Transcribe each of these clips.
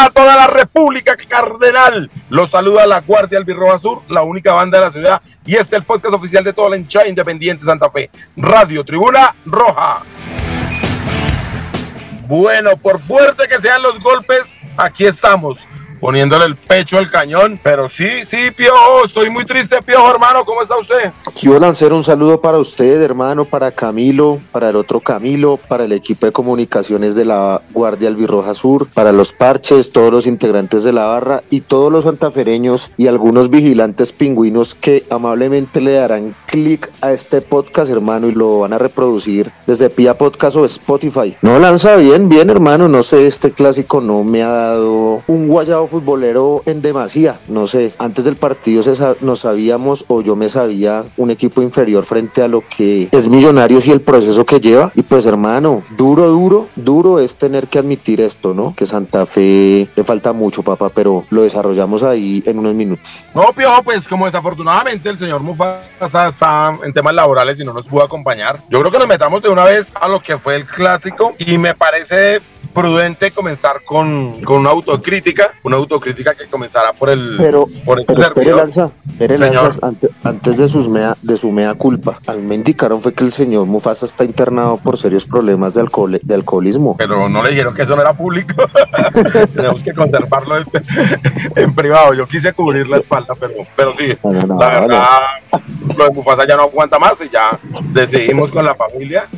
A toda la República Cardenal. Los saluda la Guardia Albirroja Sur, la única banda de la ciudad. Y este es el podcast oficial de toda la hinchada independiente Santa Fe. Radio Tribuna Roja. Bueno, por fuerte que sean los golpes, aquí estamos poniéndole el pecho al cañón. Pero sí, sí, Piojo, estoy muy triste, Piojo, hermano. ¿Cómo está usted? Quiero lanzar un saludo para usted, hermano, para Camilo, para el otro Camilo, para el equipo de comunicaciones de la Guardia Albirroja Sur, para los parches, todos los integrantes de la barra y todos los santafereños y algunos vigilantes pingüinos que amablemente le darán clic a este podcast, hermano, y lo van a reproducir desde Pia Podcast o Spotify. No lanza bien, bien, hermano. No sé, este clásico no me ha dado un guayado futbolero en demasía. No sé, antes del partido se nos sabíamos o yo me sabía un equipo inferior frente a lo que es Millonarios y el proceso que lleva. Y pues hermano, duro, duro, duro es tener que admitir esto, ¿no? Que Santa Fe le falta mucho, papá, pero lo desarrollamos ahí en unos minutos. No, Piojo, pues como desafortunadamente el señor Mufasa está en temas laborales y no nos pudo acompañar, yo creo que nos metamos de una vez a lo que fue el clásico y me parece prudente comenzar con, con una autocrítica, una autocrítica que comenzara por el, Pero, por el pero servidor. Lanza, espere, Señor. Lanza, ante- antes de su, mea, de su mea culpa, a mí me indicaron fue que el señor Mufasa está internado por serios problemas de, alcohol, de alcoholismo. Pero no le dijeron que eso no era público. Tenemos que conservarlo en, en privado. Yo quise cubrir la espalda, pero, pero sí, No, no, no, la verdad, lo de Mufasa ya no aguanta más y ya decidimos con la familia.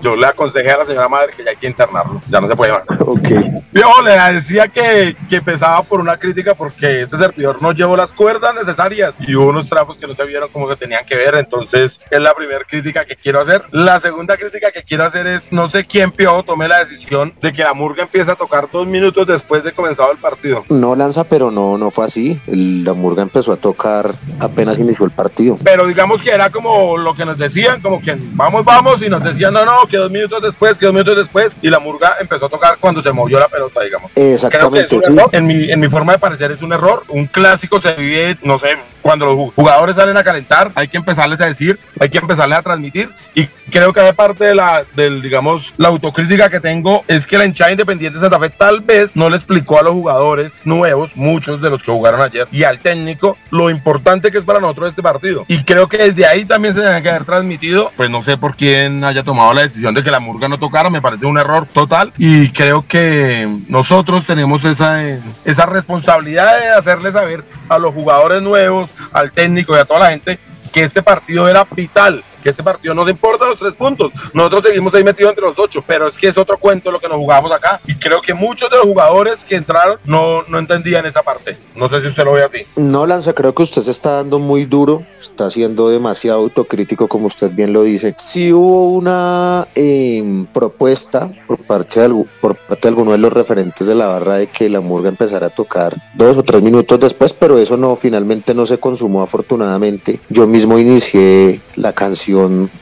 Yo le aconsejé a la señora madre que ya hay que internarlo, ya no se puede más. Ok. Yo le decía que, que pesaba por una crítica porque este servidor no llevó las cuerdas necesarias y hubo unos trapos que no se vieron como se tenían que ver. Entonces, es la primera crítica que quiero hacer. La segunda crítica que quiero hacer es: no sé quién piojo tomé la decisión de que la murga empiece a tocar dos minutos después de comenzado el partido. No lanza, pero no, no fue así. La Murga empezó a tocar apenas inició el partido. Pero digamos que era como lo que nos decían, como que vamos, vamos, y nos decían, no, no, que dos minutos después, que dos minutos después, y la murga empezó a tocar cuando se movió la pelota, digamos. Creo que es Exactamente. un error. En mi, en mi forma de parecer es un error. Un clásico se vive, no sé, cuando los jugadores salen a calentar, hay que empezarles a decir, hay que empezarles a transmitir. Y creo que de parte de la, del, digamos, la autocrítica que tengo es que la hinchada independiente de Santa Fe tal vez no le explicó a los jugadores nuevos, muchos de los que jugaron ayer, y al técnico, lo importante que es para nosotros este partido. Y creo que desde ahí también se tenía que haber transmitido, pues no sé por quién haya tomado la decisión de que la murga no tocara, me parece un error total. Y creo que nosotros tenemos esa, eh, esa responsabilidad de hacerle saber a los jugadores nuevos, al técnico y a toda la gente que este partido era vital, este partido nos importa los tres puntos. Nosotros seguimos ahí metidos entre los ocho, pero es que es otro cuento lo que nos jugamos acá. Y creo que muchos de los jugadores que entraron no, no entendían esa parte. No sé si usted lo ve así. No, Lanza, creo que usted se está dando muy duro, está siendo demasiado autocrítico, como usted bien lo dice. Sí hubo una eh, propuesta por parte, de, por parte de alguno de los referentes de la barra de que la murga empezara a tocar dos o tres minutos después, pero eso no, finalmente no se consumó afortunadamente. Yo mismo inicié la canción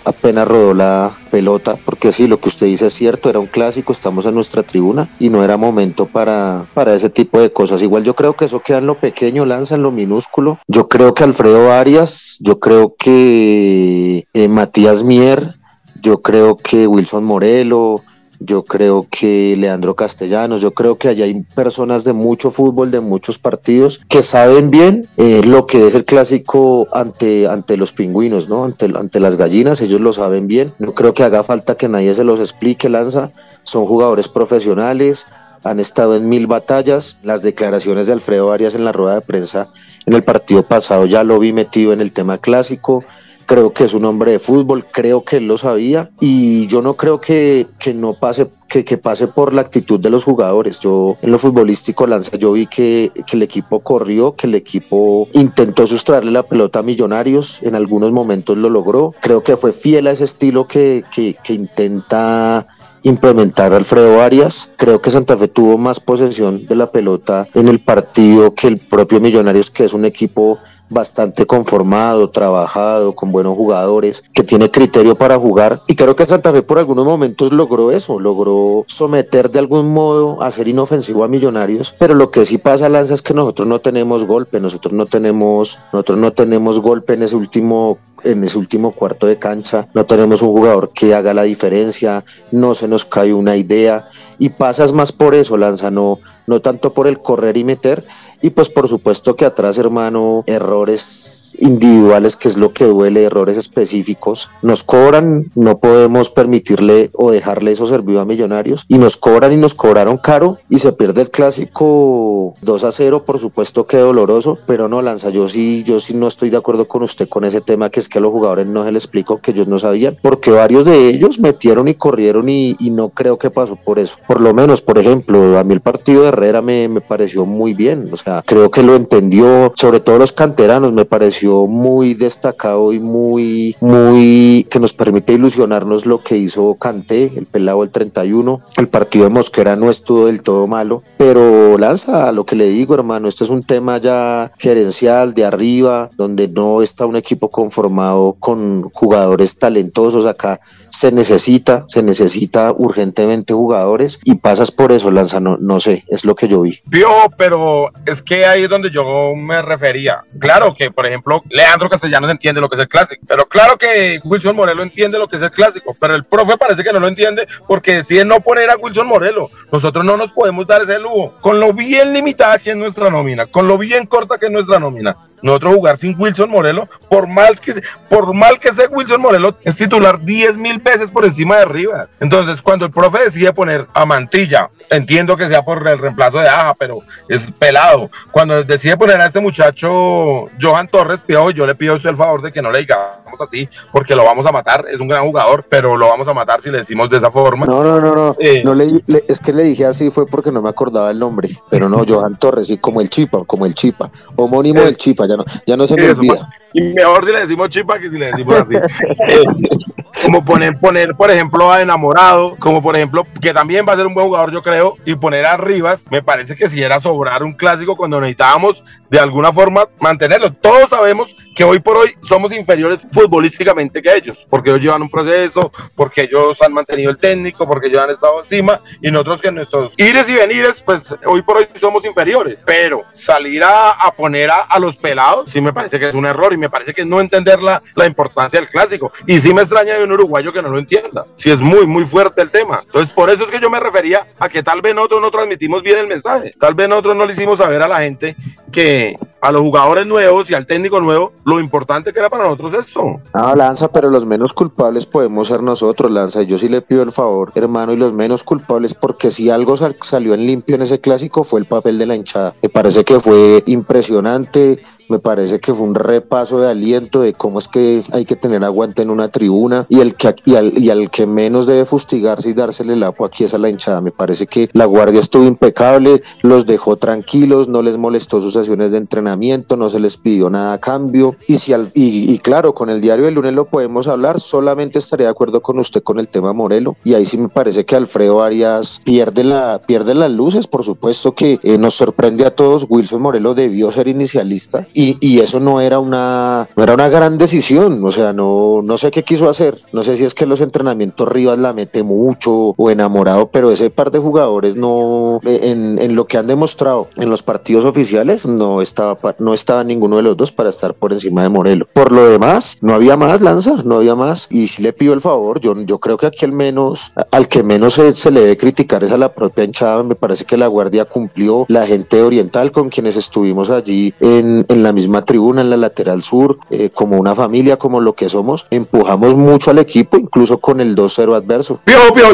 apenas rodó la pelota, porque sí, lo que usted dice es cierto, era un clásico, estamos en nuestra tribuna y no era momento para, para ese tipo de cosas. Igual yo creo que eso queda en lo pequeño, lanza en lo minúsculo. Yo creo que Alfredo Arias, yo creo que eh, Matías Mier, yo creo que Wilson Morelo, yo creo que Leandro Castellanos, yo creo que allá hay personas de mucho fútbol, de muchos partidos, que saben bien eh, lo que es el clásico ante, ante los pingüinos, ¿no? Ante, ante las gallinas, ellos lo saben bien. No creo que haga falta que nadie se los explique, Lanza. Son jugadores profesionales, han estado en mil batallas. Las declaraciones de Alfredo Arias en la rueda de prensa en el partido pasado ya lo vi metido en el tema clásico. Creo que es un hombre de fútbol, creo que él lo sabía y yo no creo que, que no pase que, que pase por la actitud de los jugadores. Yo en lo futbolístico Lanza, yo vi que, que el equipo corrió, que el equipo intentó sustraerle la pelota a Millonarios, en algunos momentos lo logró. Creo que fue fiel a ese estilo que, que, que intenta implementar Alfredo Arias. Creo que Santa Fe tuvo más posesión de la pelota en el partido que el propio Millonarios, que es un equipo bastante conformado, trabajado, con buenos jugadores, que tiene criterio para jugar. Y creo que Santa Fe por algunos momentos logró eso, logró someter de algún modo a ser inofensivo a Millonarios. Pero lo que sí pasa, Lanza, es que nosotros no tenemos golpe, nosotros no tenemos, nosotros no tenemos golpe en ese último en ese último cuarto de cancha, no tenemos un jugador que haga la diferencia, no se nos cae una idea y pasas más por eso, Lanza, no, no tanto por el correr y meter, y pues por supuesto que atrás, hermano, errores individuales, que es lo que duele, errores específicos, nos cobran, no podemos permitirle o dejarle eso servido a millonarios, y nos cobran y nos cobraron caro, y se pierde el clásico 2 a 0, por supuesto que doloroso, pero no, Lanza, yo sí, yo sí no estoy de acuerdo con usted con ese tema, que es que a los jugadores no se les explicó que ellos no sabían, porque varios de ellos metieron y corrieron y, y no creo que pasó por eso. Por lo menos, por ejemplo, a mí el partido de Herrera me, me pareció muy bien, o sea, creo que lo entendió, sobre todo los canteranos, me pareció muy destacado y muy, muy, que nos permite ilusionarnos lo que hizo Canté, el pelado del 31. El partido de Mosquera no estuvo del todo malo, pero lanza lo que le digo, hermano, este es un tema ya gerencial de arriba, donde no está un equipo conformado con jugadores talentosos acá. Se necesita, se necesita urgentemente jugadores y pasas por eso, Lanza, no, no sé, es lo que yo vi. Vio, pero es que ahí es donde yo me refería. Claro que, por ejemplo, Leandro Castellanos entiende lo que es el clásico, pero claro que Wilson Morelo entiende lo que es el clásico, pero el profe parece que no lo entiende porque decide no poner a Wilson Morelo. Nosotros no nos podemos dar ese lujo. Con lo bien limitada que es nuestra nómina, con lo bien corta que es nuestra nómina, nosotros jugar sin Wilson Morelo, por mal que, por mal que sea Wilson Morelo, es titular 10 mil veces por encima de Rivas. Entonces, cuando el profe decide poner a Mantilla, entiendo que sea por el reemplazo de Aja, pero es pelado. Cuando decide poner a este muchacho Johan Torres, pido, yo le pido usted el favor de que no le digamos así, porque lo vamos a matar. Es un gran jugador, pero lo vamos a matar si le decimos de esa forma. No, no, no, no. Eh, no le, es que le dije así fue porque no me acordaba el nombre, pero no, Johan Torres, sí, como el Chipa, como el Chipa, homónimo del Chipa, ya no, ya no se me olvida. Y mejor si le decimos Chipa que si le decimos así. Como poner, poner, por ejemplo, a Enamorado, como por ejemplo, que también va a ser un buen jugador, yo creo, y poner a Rivas, me parece que si era sobrar un clásico cuando necesitábamos de alguna forma mantenerlo. Todos sabemos que hoy por hoy somos inferiores futbolísticamente que ellos, porque ellos llevan un proceso, porque ellos han mantenido el técnico, porque ellos han estado encima, y nosotros que nuestros ires y venires, pues hoy por hoy somos inferiores. Pero salir a, a poner a, a, los pelados, sí me parece que es un error, y me parece que no entender la, la importancia del clásico. Y sí me extraña de un uruguayo que no lo entienda. Si es muy, muy fuerte el tema. Entonces, por eso es que yo me refería a que tal vez nosotros no transmitimos bien el mensaje. Tal vez nosotros no le hicimos saber a la gente que a los jugadores nuevos y al técnico nuevo lo importante que era para nosotros esto. No, Lanza, pero los menos culpables podemos ser nosotros, Lanza. Yo sí le pido el favor, hermano, y los menos culpables, porque si algo sal salió en limpio en ese clásico fue el papel de la hinchada. Me parece que fue impresionante me parece que fue un repaso de aliento de cómo es que hay que tener aguante en una tribuna y, el que, y, al, y al que menos debe fustigarse y dársele el agua aquí es a la hinchada. Me parece que la guardia estuvo impecable, los dejó tranquilos, no les molestó sus sesiones entrenamiento, no se les pidió nada a cambio. Y, si al, y, claro, con el diario del lunes lo podemos hablar, solamente estaría de acuerdo con usted con el tema Morelo. Y ahí sí me parece que Alfredo Arias pierde, la, pierde las luces, por supuesto que eh, nos sorprende a todos. Wilson Morelo debió ser inicialista y, y, eso no era una no era una gran decisión, o sea, no, no sé qué quiso hacer, no sé si es que los entrenamientos Rivas la mete mucho o enamorado, pero ese par de jugadores no, en, en lo que han demostrado en los partidos oficiales, no estaba, no estaba ninguno de los dos para estar por encima de Morelo. Por lo demás, no había más lanza, no había más, y si le pido el favor, yo, yo creo que aquí al menos, al que menos se, se le debe criticar es a la propia hinchada, me parece que la Guardia cumplió, la gente oriental con quienes estuvimos allí en, en la misma tribuna, en la lateral sur, eh, como una familia, como lo que somos, empujamos mucho al equipo, incluso con el 2-0 adverso.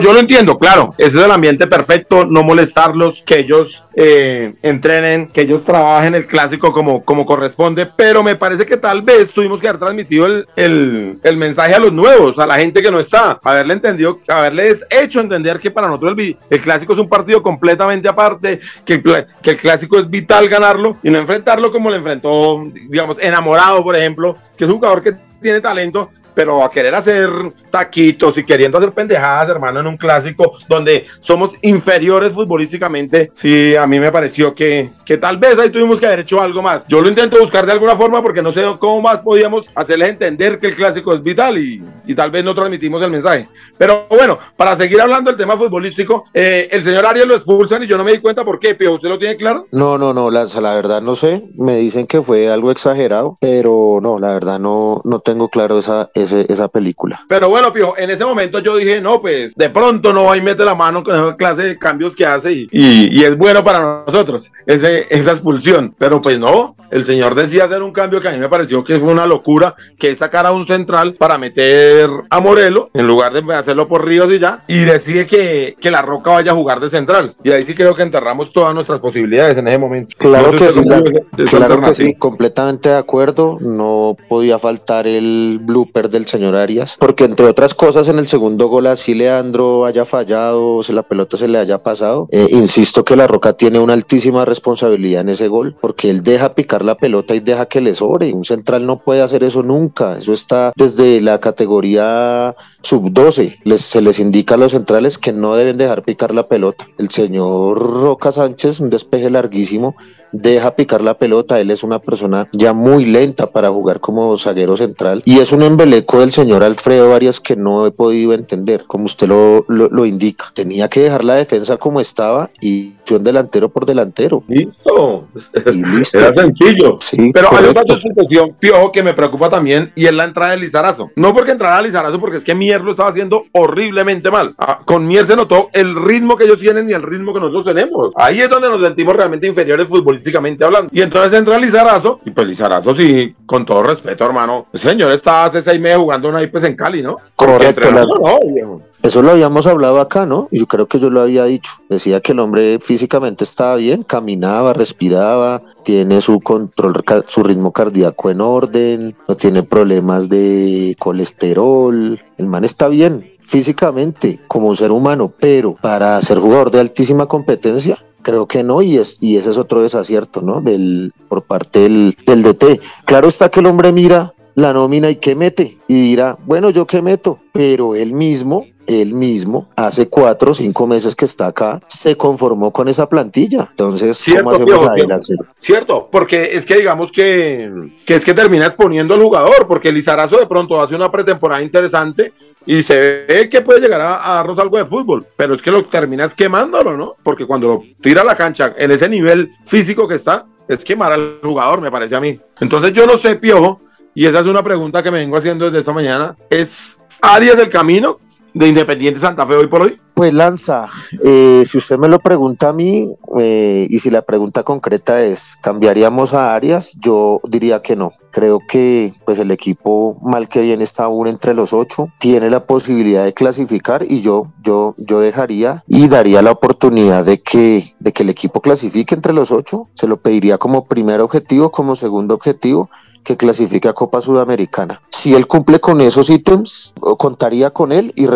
Yo lo entiendo, claro, ese es el ambiente perfecto, no molestarlos, que ellos eh, entrenen, que ellos trabajen el clásico como, como corresponde, pero me parece que tal vez tuvimos que haber transmitido el, el, el mensaje a los nuevos, a la gente que no está, haberle entendido, haberles hecho entender que para nosotros el, el clásico es un partido completamente aparte, que que el clásico es vital ganarlo y no enfrentarlo como lo enfrentó digamos, enamorado, por ejemplo, que es un jugador que tiene talento, pero a querer hacer taquitos y queriendo hacer pendejadas, hermano, en un clásico donde somos inferiores futbolísticamente, sí, a mí me pareció que, que tal vez ahí tuvimos que haber hecho algo más. Yo lo intento buscar de alguna forma porque no sé cómo más podíamos hacerles entender que el clásico es vital y, y tal vez no transmitimos el mensaje. Pero bueno, para seguir hablando del tema futbolístico, eh, el señor Arias lo expulsan y yo no me di cuenta por qué, pero ¿usted lo tiene claro? No, no, no, Lanza, la verdad no sé. Me dicen que fue algo exagerado, pero no, la verdad no, no tengo claro esa, ese, esa película. Pero bueno, Pio, en ese momento yo dije, no, pues de pronto no va y mete la mano con esa clase de cambios que hace y, y, y es bueno para nosotros ese, esa expulsión. Pero pues no, el señor decía hacer un cambio que a mí me pareció que fue una locura, que es sacar a un central para meter a Morelo en lugar de hacerlo por Ríos y ya, y decide que, que la Roca vaya a jugar de central. Y ahí sí creo que enterramos todas nuestras posibilidades en ese momento. Claro, que, sí, la, claro que sí, completamente de acuerdo. No podía faltar el blooper del señor Arias, porque entre otras cosas en el segundo gol así Leandro haya fallado, o si la pelota se le haya pasado. Eh, insisto que la Roca tiene una altísima responsabilidad en ese gol, porque él deja picar la pelota y deja que le sobre. Un central no puede hacer eso nunca. Eso está desde la categoría sub-12. Les, se les indica a los centrales que no deben dejar picar la pelota. El señor Roca Sánchez, un despeje larguísimo, deja picar la pelota. Él es una persona ya muy lenta para jugar como zaguero central. Y es un embeleco del señor Alfredo Arias que no he podido entender, como usted lo, lo, lo indica. Tenía que dejar la defensa como estaba y un delantero por delantero. Listo. listo. Era sencillo. Sí, Pero correcto. hay otra situación, Piojo, que me preocupa también y es la entrada de Lizarazo. No porque entrara Lizarazo, porque es que Mier lo estaba haciendo horriblemente mal. Ah, con Mier se notó el ritmo que ellos tienen y el ritmo que nosotros tenemos. Ahí es donde nos sentimos realmente inferiores futbolísticamente hablando. Y entonces entra Lizarazo, y pues Lizarazo, sí, con todo respeto, hermano. El señor está hace seis meses jugando una IPS en Cali, ¿no? Correcto. La... No, viejo. Eso lo habíamos hablado acá, ¿no? Y yo creo que yo lo había dicho. Decía que el hombre físicamente estaba bien, caminaba, respiraba, tiene su control, su ritmo cardíaco en orden, no tiene problemas de colesterol. El man está bien físicamente como ser humano, pero para ser jugador de altísima competencia, Creo que no, y, es, y ese es otro desacierto, ¿no? Del, por parte del, del DT. Claro está que el hombre mira la nómina y qué mete, y dirá, bueno, yo qué meto, pero él mismo él mismo, hace cuatro o cinco meses que está acá, se conformó con esa plantilla. Entonces, cierto, ¿cómo hacemos cierto, porque es que digamos que, que es que termina exponiendo al jugador, porque Lizarazo de pronto hace una pretemporada interesante y se ve que puede llegar a, a, darnos algo de fútbol, pero es que lo terminas quemándolo, ¿no? Porque cuando lo tira a la cancha en ese nivel físico que está, es quemar al jugador, me parece a mí. Entonces yo no sé, Piojo, y esa es una pregunta que me vengo haciendo desde esta mañana, ¿es Arias el camino? De Independiente Santa Fe hoy por hoy? Pues Lanza, eh, si usted me lo pregunta a mí eh, y si la pregunta concreta es, ¿cambiaríamos a Arias? Yo diría que no. Creo que pues el equipo mal que bien está aún entre los ocho, tiene la posibilidad de clasificar y yo, yo, yo dejaría y daría la oportunidad de que, de que el equipo clasifique entre los ocho. Se lo pediría como primer objetivo, como segundo objetivo que clasifique a Copa Sudamericana. Si él cumple con esos ítems, contaría con él y,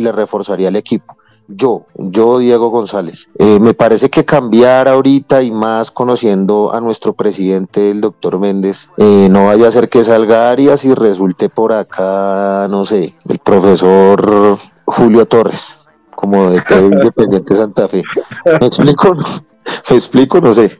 le reforzaría el equipo. Yo, yo Diego González. Eh, me parece que cambiar ahorita y más conociendo a nuestro presidente, el doctor Méndez, eh, no vaya a ser que salga Arias y resulte por acá, no sé, el profesor Julio Torres, como de Independiente Santa Fe. ¿Me explico? ¿Me explico? No sé.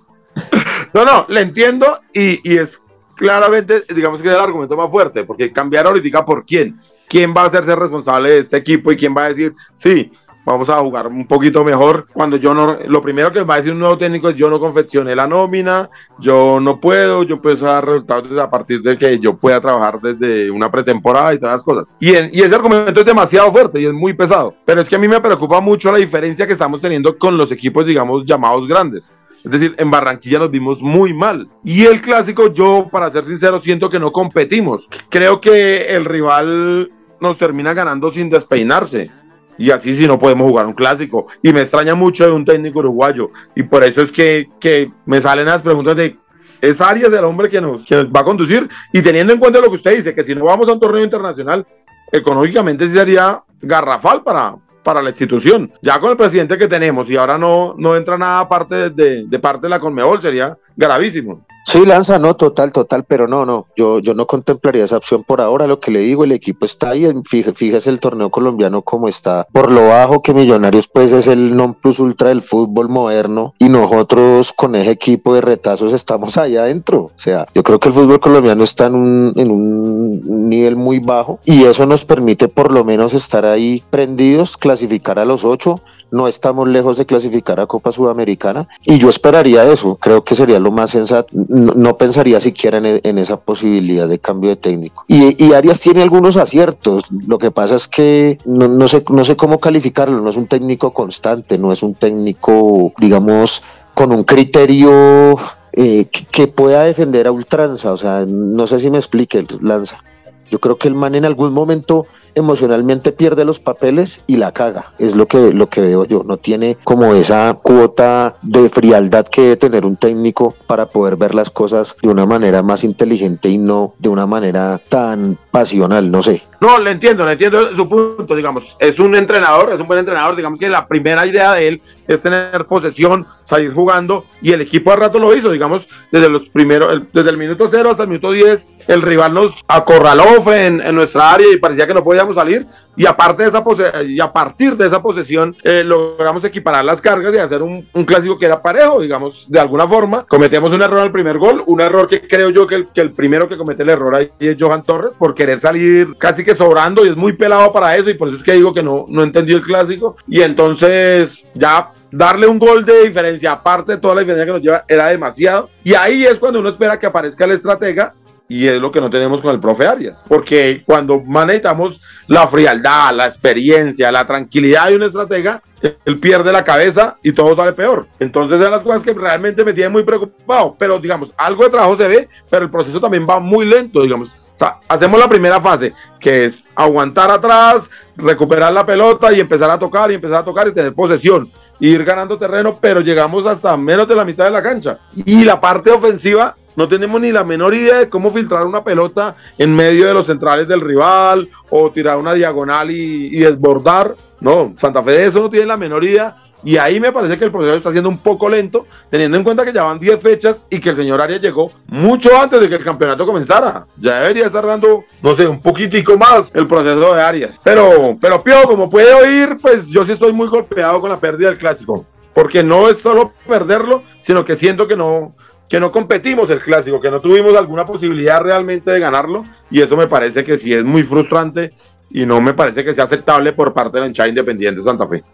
No, no, le entiendo y, y es claramente, digamos que es el argumento más fuerte, porque cambiar ahorita por quién. ¿Quién va a hacerse responsable de este equipo y quién va a decir, sí, vamos a jugar un poquito mejor? Cuando yo no, lo primero que va a decir un nuevo técnico es yo no confeccioné la nómina, yo no puedo, yo puedo dar resultados a partir de que yo pueda trabajar desde una pretemporada y todas las cosas. Y, ese argumento es demasiado fuerte y es muy pesado, pero es que a mí me preocupa mucho la diferencia que estamos teniendo con los equipos, digamos, llamados grandes. Es decir, en Barranquilla nos vimos muy mal. Y el clásico, yo, para ser sincero, siento que no competimos. Creo que el rival nos termina ganando sin despeinarse. Y así si no podemos jugar un clásico. Y me extraña mucho de un técnico uruguayo. Y por eso es que, que me salen las preguntas de, ¿es Arias el hombre que nos, que nos va a conducir? Y teniendo en cuenta lo que usted dice, que si no vamos a un torneo internacional, económicamente sí sería garrafal para, para la institución. Ya con el presidente que tenemos y ahora no, no entra nada aparte de, de parte de la Conmebol, sería gravísimo. Sí, Lanza, no, total, total, pero no, no, yo, yo no contemplaría esa opción por ahora, lo que le digo, el equipo está ahí, fíjese, el torneo colombiano como está, por lo bajo que Millonarios pues es el non plus ultra del fútbol moderno y nosotros con ese equipo de retazos estamos allá adentro, o sea, yo creo que el fútbol colombiano está en un, en un nivel muy bajo y eso nos permite por lo menos estar ahí prendidos, clasificar a los ocho, no estamos lejos de clasificar a Copa Sudamericana y yo esperaría eso, creo que sería lo más sensato, no, pensaría siquiera en, esa posibilidad de cambio de técnico. Y, Arias tiene algunos aciertos, lo que pasa es que no, sé, no sé cómo calificarlo, no es un técnico constante, no es un técnico, digamos, con un criterio eh, que, pueda defender a ultranza, o sea, no sé si me explique, Lanza. Yo creo que el man en algún momento emocionalmente pierde los papeles y la caga. Es lo que, lo que veo yo. No tiene como esa cuota de frialdad que debe tener un técnico para poder ver las cosas de una manera más inteligente y no de una manera tan pasional, no sé. No, le entiendo, le entiendo su punto, digamos. Es un entrenador, es un buen entrenador, digamos que la primera idea de él es tener posesión, salir jugando y el equipo a rato lo hizo, digamos, desde los primeros, desde el minuto cero hasta el minuto 10, el rival nos acorraló en, en nuestra área y parecía que no podía salir y aparte de esa y a partir de esa posesión eh, logramos equiparar las cargas y hacer un, clásico que era parejo, digamos, de alguna forma. Cometemos un error al primer gol, un error que creo yo que el, que el primero que comete el error ahí es Johan Torres por querer salir casi que sobrando y es muy pelado para eso y por eso es que digo que no, no entendió el clásico y entonces ya darle un gol de diferencia aparte de toda la diferencia que nos lleva era demasiado y ahí es cuando uno espera que aparezca el estratega y es lo que no tenemos con el profe Arias. Porque cuando manejamos la frialdad, la experiencia, la tranquilidad de un estratega, él pierde la cabeza y todo sale peor. Entonces, son las cosas que realmente me tienen muy preocupado. Pero, digamos, algo de trabajo se ve, pero el proceso también va muy lento, digamos. O sea, hacemos la primera fase, que es aguantar atrás, recuperar la pelota y empezar a tocar y empezar a tocar y tener posesión, ir ganando terreno, pero llegamos hasta menos de la mitad de la cancha. Y la parte ofensiva no tenemos ni la menor idea de cómo filtrar una pelota en medio de los centrales del rival o tirar una diagonal y, desbordar. No, Santa Fe de eso no tiene la menor idea. Y ahí me parece que el proceso está siendo un poco lento, teniendo en cuenta que ya van 10 fechas y que el señor Arias llegó mucho antes de que el campeonato comenzara. Ya debería estar dando, no sé, un poquitico más el proceso de Arias. Pero, pero Pio, como puede oír, pues yo sí estoy muy golpeado con la pérdida del clásico. Porque no es solo perderlo, sino que siento que no, que no competimos el clásico, que no tuvimos alguna posibilidad realmente de ganarlo y eso me parece que sí es muy frustrante y no me parece que sea aceptable por parte de la hinchada independiente de Santa Fe.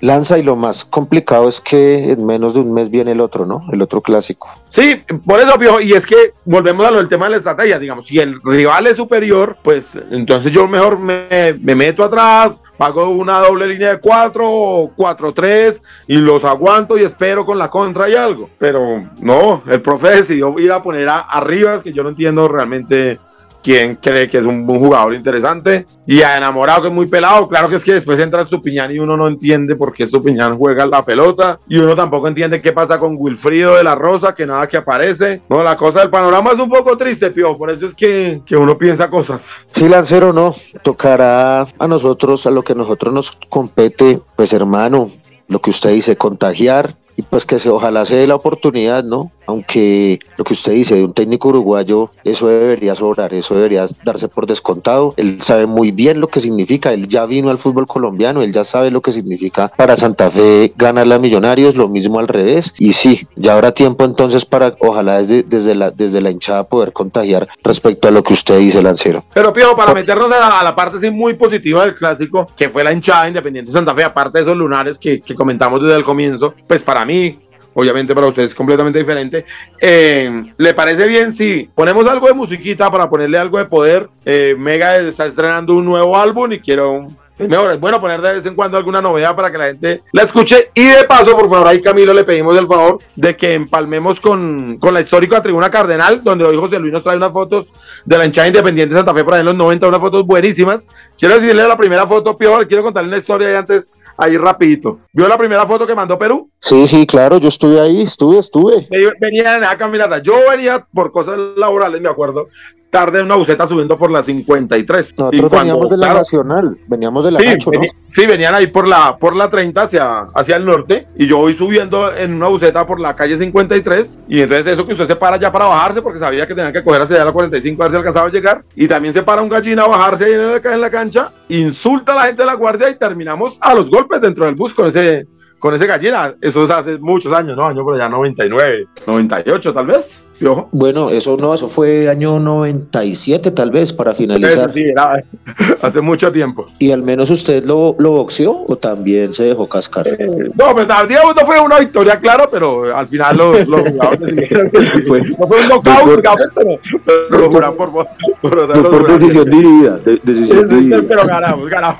Lanza y lo más complicado es que en menos de un mes viene el otro, ¿no? El otro clásico. Sí, por eso, Piojo, y es que volvemos a lo del tema de la estrategia, digamos, si el rival es superior, pues entonces yo mejor me, me meto atrás, pago una doble línea de cuatro o cuatro tres y los aguanto y espero con la contra y algo. Pero no, el profe decidió ir a poner a, arriba, es que yo no entiendo realmente quién cree que es un, buen jugador interesante y a enamorado que es muy pelado. Claro que es que después entra Estupiñán y uno no entiende por qué Estupiñán juega la pelota y uno tampoco entiende qué pasa con Wilfrido de la Rosa, que nada que aparece. No, la cosa del panorama es un poco triste, Pío, por eso es que, que uno piensa cosas. Sí, Lancero, no, tocará a nosotros, a lo que nosotros nos compete, pues hermano, lo que usted dice, contagiar y pues que se, ojalá se dé la oportunidad, ¿no? Aunque lo que usted dice de un técnico uruguayo, eso debería sobrar, eso debería darse por descontado. Él sabe muy bien lo que significa, él ya vino al fútbol colombiano, él ya sabe lo que significa para Santa Fe ganar a Millonarios, lo mismo al revés. Y sí, ya habrá tiempo entonces para, ojalá desde, desde, la, desde la hinchada poder contagiar respecto a lo que usted dice, Lancero. Pero Pío, para meternos a, la parte sí muy positiva del clásico, que fue la hinchada Independiente Santa Fe, aparte de esos lunares que, que comentamos desde el comienzo, pues para mí obviamente para ustedes es completamente diferente. Eh, ¿Le parece bien si ponemos algo de musiquita para ponerle algo de poder? Eh, Mega está estrenando un nuevo álbum y quiero mejor, es bueno poner de vez en cuando alguna novedad para que la gente la escuche. Y de paso, por favor, ahí Camilo le pedimos el favor de que empalmemos con, con la histórica tribuna Cardenal, donde hoy José Luis nos trae unas fotos de la hinchada independiente de Santa Fe por ahí en los 90, unas fotos buenísimas. Quiero decirle la primera foto, Pio, quiero contarle una historia ahí antes, ahí rapidito. ¿Vio la primera foto que mandó Perú? Sí, sí, claro, yo estuve ahí, estuve, estuve. Venía en la caminata. Yo venía por cosas laborales, me acuerdo, tarde en una buseta subiendo por la 53. Nosotros veníamos de la Nacional, veníamos de la sí, sí, venían ahí por la, por la 30 hacia, hacia el norte y yo voy subiendo en una buseta por la calle 53 y entonces eso que usted se para ya para bajarse porque sabía que tenían que coger hacia la 45 a ver si alcanzaba a llegar y también se para un gallina a bajarse ahí en la, en la cancha, insulta a la gente de la guardia y terminamos a los golpes dentro del bus con ese con ese gallina. Eso es hace muchos años, ¿no? Año por allá 99, 98 tal vez. Bueno, eso no, eso fue año 97 tal vez para finalizar. sí, era hace mucho tiempo. ¿Y al menos usted lo, lo boxeó o también se dejó cascar? Eh, no, pues digamos, no fue una victoria, claro, pero al final los, los jugadores pues, no fue un knockout, por, pero, pero, por, por, por, por decisión dividida. decisión dividida. Pero ganamos, ganamos.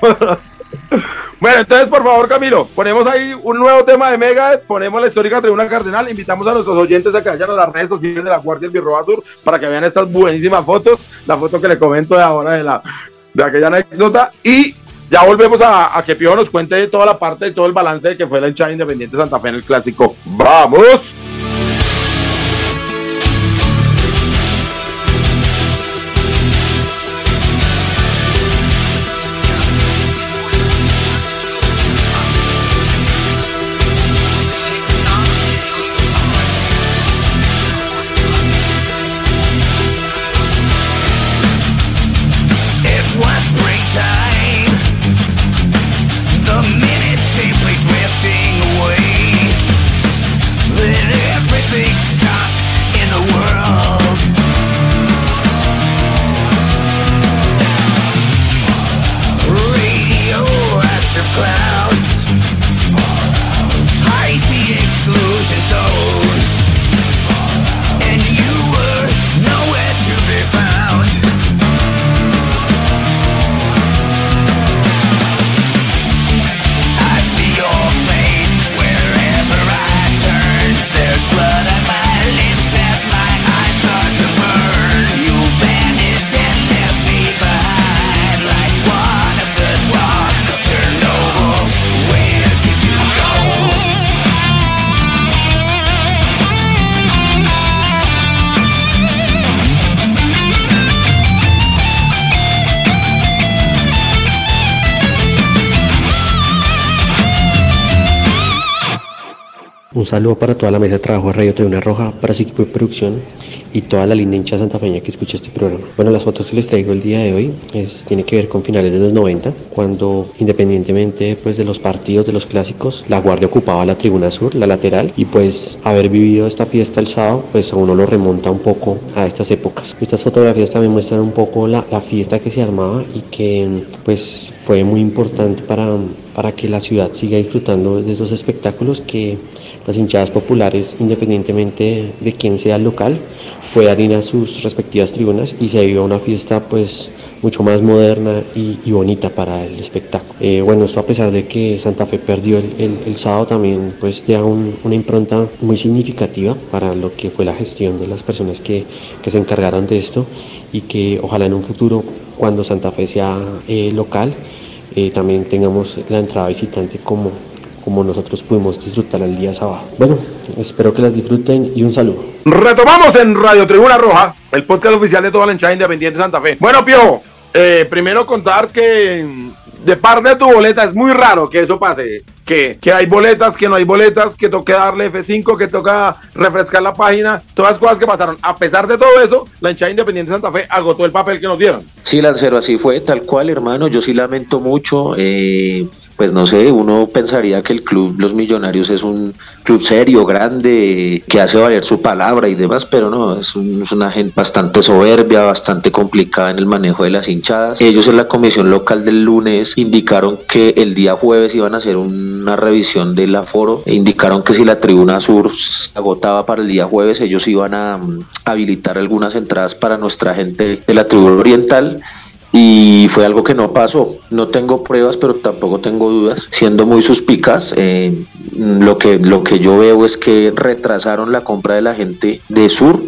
Bueno, entonces, por favor, Camilo, ponemos ahí un nuevo tema de Mega, ponemos la histórica tribuna cardenal, invitamos a nuestros oyentes a que vayan a las redes sociales de la Guardia del Birroba Sur para que vean estas buenísimas fotos, la foto que le comento de ahora de, la, de aquella anécdota, y ya volvemos a, a que Pío nos cuente toda la parte y todo el balance de que fue la hinchada independiente Santa Fe en el clásico. ¡Vamos! Saludo para toda la mesa de trabajo de Radio Tribuna Roja, para su equipo de producción y toda la linda hincha santafeña que escucha este programa. Bueno, las fotos que les traigo el día de hoy es, tiene que ver con finales de los 90, cuando independientemente pues, de los partidos, de los clásicos, la Guardia ocupaba la tribuna sur, la lateral, y pues haber vivido esta fiesta el sábado, pues a uno lo remonta un poco a estas épocas. Estas fotografías también muestran un poco la, la fiesta que se armaba y que pues fue muy importante para para que la ciudad siga disfrutando de esos espectáculos que las hinchadas populares, independientemente de quién sea el local, puedan ir a sus respectivas tribunas y se viva una fiesta pues mucho más moderna y, bonita para el espectáculo. Eh, bueno, esto a pesar de que Santa Fe perdió el, sábado también pues da una impronta muy significativa para lo que fue la gestión de las personas que, se encargaron de esto y que ojalá en un futuro cuando Santa Fe sea eh, local eh, también tengamos la entrada visitante como, como nosotros pudimos disfrutar el día sábado. Bueno, espero que las disfruten y un saludo. Retomamos en Radio Tribuna Roja, el podcast oficial de toda la hinchada independiente de Santa Fe. Bueno, Pio, eh, primero contar que de parte de tu boleta es muy raro que eso pase. Que, que, hay boletas, que no hay boletas, que toque darle F5, que toca refrescar la página, todas las cosas que pasaron. A pesar de todo eso, la hinchada independiente de Santa Fe agotó el papel que nos dieron. Sí, Lancero, así fue, tal cual, hermano. Yo sí lamento mucho. Eh, pues no sé, uno pensaría que el club Los Millonarios es un club serio, grande, que hace valer su palabra y demás, pero no, es, una gente bastante soberbia, bastante complicada en el manejo de las hinchadas. Ellos en la comisión local del lunes indicaron que el día jueves iban a hacer una revisión del aforo e indicaron que si la tribuna sur se agotaba para el día jueves, ellos iban a mm, habilitar algunas entradas para nuestra gente de la tribuna oriental y fue algo que no pasó. No tengo pruebas, pero tampoco tengo dudas. Siendo muy suspicaz, eh, lo, que, lo que yo veo es que retrasaron la compra de la gente de Sur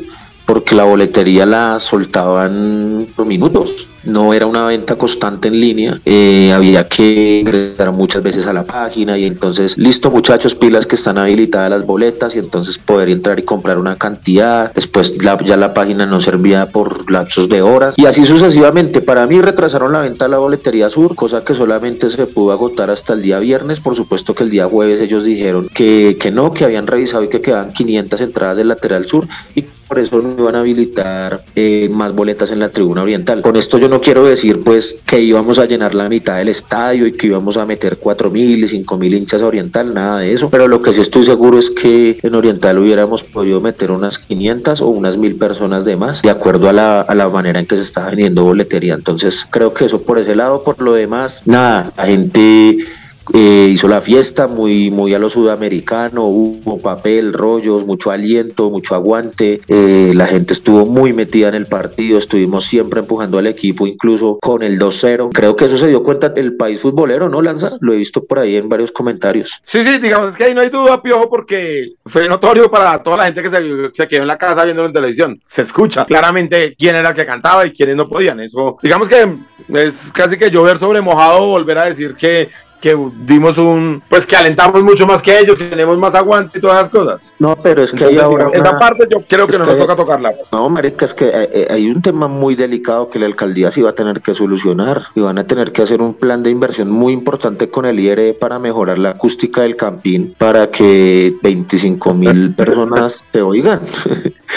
porque la boletería la soltaban por minutos no era una venta constante en línea, eh, había que ingresar muchas veces a la página y entonces, listo muchachos, pilas que están habilitadas las boletas y entonces poder entrar y comprar una cantidad, después ya la página no servía por lapsos de horas y así sucesivamente. Para mí retrasaron la venta de la boletería sur, cosa que solamente se pudo agotar hasta el día viernes, por supuesto que el día jueves ellos dijeron que, que no, que habían revisado y que quedaban 500 entradas del lateral sur y por eso no iban a habilitar eh, más boletas en la tribuna oriental. Con esto yo no quiero decir pues que íbamos a llenar la mitad del estadio y que íbamos a meter 4.000 y 5.000 hinchas a oriental, nada de eso, pero lo que sí estoy seguro es que en oriental hubiéramos podido meter unas 500 o unas 1.000 personas de más, de acuerdo a la, a la manera en que se está vendiendo boletería. Entonces creo que eso por ese lado, por lo demás, nada, la gente eh, hizo la fiesta muy, muy a lo sudamericano, hubo papel, rollos, mucho aliento, mucho aguante, eh, la gente estuvo muy metida en el partido, estuvimos siempre empujando al equipo, incluso con el 2-0. Creo que eso se dio cuenta el país futbolero, ¿no, Lanza? Lo he visto por ahí en varios comentarios. Sí, sí, digamos es que ahí no hay duda, Piojo, porque fue notorio para toda la gente que se, quedó en la casa viéndolo en televisión. Se escucha claramente quién era el que cantaba y quiénes no podían. Eso, digamos que es casi que llover sobre mojado volver a decir que que dimos un, pues que alentamos mucho más que ellos, que tenemos más aguante y todas las cosas. No, pero es que hay ahora esa parte yo creo que no nos toca tocarla. No, marica, es que eh, eh, hay, un tema muy delicado que la alcaldía sí va a tener que solucionar y van a tener que hacer un plan de inversión muy importante con el IRE para mejorar la acústica del campín para que 25 mil personas te oigan.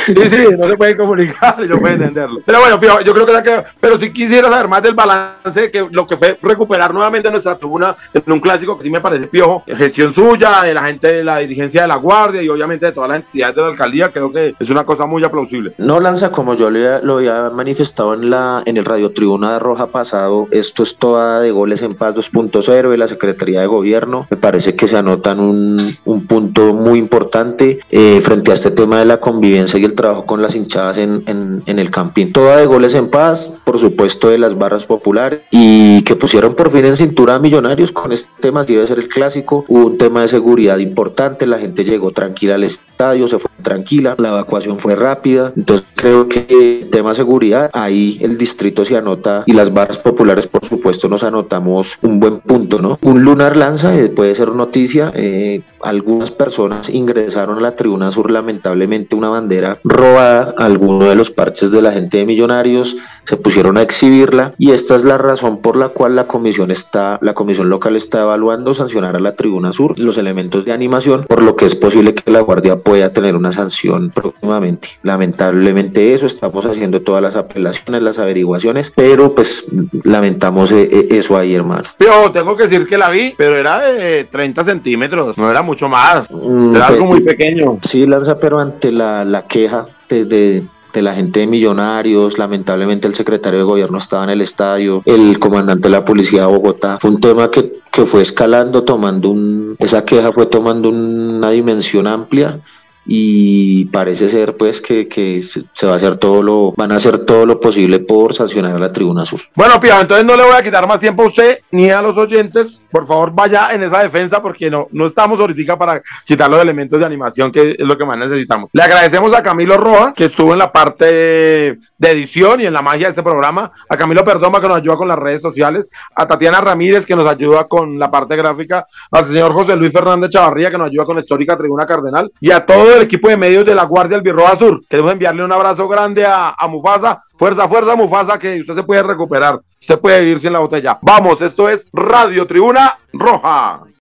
Sí, sí, no se puede comunicar, yo puedo entenderlo. Pero bueno, yo creo que pero si quisiera saber más del balance, que lo que fue recuperar nuevamente nuestra tribuna en un clásico que sí me parece piojo, gestión suya, de la gente de la dirigencia de la Guardia y obviamente de todas las entidades de la alcaldía, creo que es una cosa muy aplausible. No, Lanza, como yo lo había manifestado en, la, en el Radio Tribuna de Roja pasado, esto es toda de goles en paz 2.0 de la Secretaría de Gobierno. Me parece que se anotan un, un punto muy importante eh, frente a este tema de la convivencia y el trabajo con las hinchadas en, en, en el campín. Toda de goles en paz, por supuesto de las barras populares y que pusieron por fin en cintura a millonarios este tema, debe ser el clásico. Hubo un tema de seguridad importante, la gente llegó tranquila al estadio, se fue tranquila, la evacuación fue rápida. Entonces creo que el tema de seguridad, ahí el distrito se anota y las barras populares, por supuesto, nos anotamos un buen punto, ¿no? Un lunar lanza, eh, puede ser noticia, eh, algunas personas ingresaron a la tribuna sur, lamentablemente una bandera robada, algunos de los parches de la gente de Millonarios se pusieron a exhibirla y esta es la razón por la cual la comisión está, la comisión local está evaluando sancionar a la tribuna sur los elementos de animación, por lo que es posible que la guardia pueda tener una sanción próximamente. Lamentablemente eso, estamos haciendo todas las apelaciones, las averiguaciones, pero pues lamentamos eh, eh, eso ahí, hermano. Pero tengo que decir que la vi, pero era de 30 centímetros, no era mucho más, mm, era algo muy pequeño. Sí, Lanza, pero ante la, la queja de, de la gente de Millonarios, lamentablemente el secretario de gobierno estaba en el estadio, el comandante de la policía de Bogotá. Fue un tema que, que fue escalando, tomando un, esa queja fue tomando una dimensión amplia y parece ser pues que, se va a hacer todo lo van a hacer todo lo posible por sancionar a la tribuna sur. Bueno, Pia, entonces no le voy a quitar más tiempo a usted ni a los oyentes. Por favor, vaya en esa defensa porque no, no estamos ahorita para quitar los elementos de animación que es lo que más necesitamos. Le agradecemos a Camilo Rojas que estuvo en la parte de edición y en la magia de este programa, a Camilo Perdoma que nos ayuda con las redes sociales, a Tatiana Ramírez que nos ayuda con la parte gráfica, al señor José Luis Fernández Chavarría que nos ayuda con la histórica Tribuna Cardenal y a todo el equipo de medios de la Guardia Albirroja Sur. Queremos enviarle un abrazo grande a, a Mufasa. Fuerza, fuerza, Mufasa, que usted se puede recuperar. Usted puede irse en la botella. Vamos, esto es Radio Tribuna Roja.